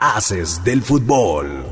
Haces del fútbol.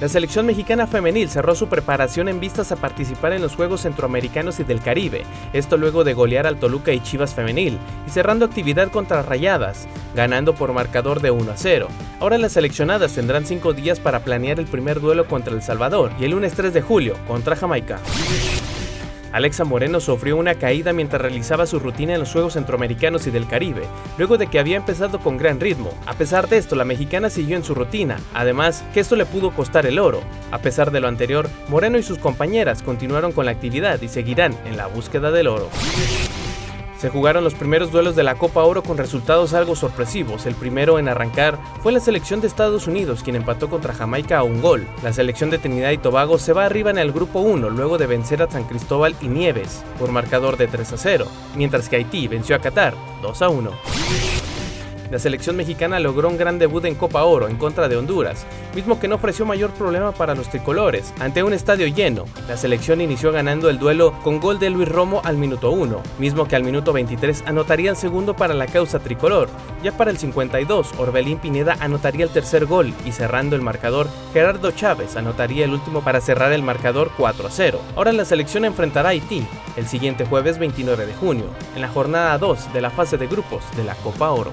La selección mexicana femenil cerró su preparación en vistas a participar en los Juegos Centroamericanos y del Caribe, esto luego de golear al Toluca y Chivas femenil, y cerrando actividad contra Rayadas, ganando por marcador de 1 a 0. Ahora las seleccionadas tendrán 5 días para planear el primer duelo contra El Salvador y el lunes 3 de julio contra Jamaica. Alexa Moreno sufrió una caída mientras realizaba su rutina en los Juegos Centroamericanos y del Caribe, luego de que había empezado con gran ritmo. A pesar de esto, la mexicana siguió en su rutina, además que esto le pudo costar el oro. A pesar de lo anterior, Moreno y sus compañeras continuaron con la actividad y seguirán en la búsqueda del oro. Se jugaron los primeros duelos de la Copa Oro con resultados algo sorpresivos. El primero en arrancar fue la selección de Estados Unidos, quien empató contra Jamaica a un gol. La selección de Trinidad y Tobago se va arriba en el grupo 1 luego de vencer a San Cristóbal y Nieves por marcador de 3 a 0, mientras que Haití venció a Qatar 2 a 1. La selección mexicana logró un gran debut en Copa Oro en contra de Honduras, mismo que no ofreció mayor problema para los tricolores. Ante un estadio lleno, la selección inició ganando el duelo con gol de Luis Romo al minuto 1, mismo que al minuto 23 anotaría el segundo para la causa tricolor. Ya para el 52, Orbelín Pineda anotaría el tercer gol y cerrando el marcador, Gerardo Chávez anotaría el último para cerrar el marcador 4 a 0. Ahora la selección enfrentará a Haití el siguiente jueves 29 de junio, en la jornada 2 de la fase de grupos de la Copa Oro.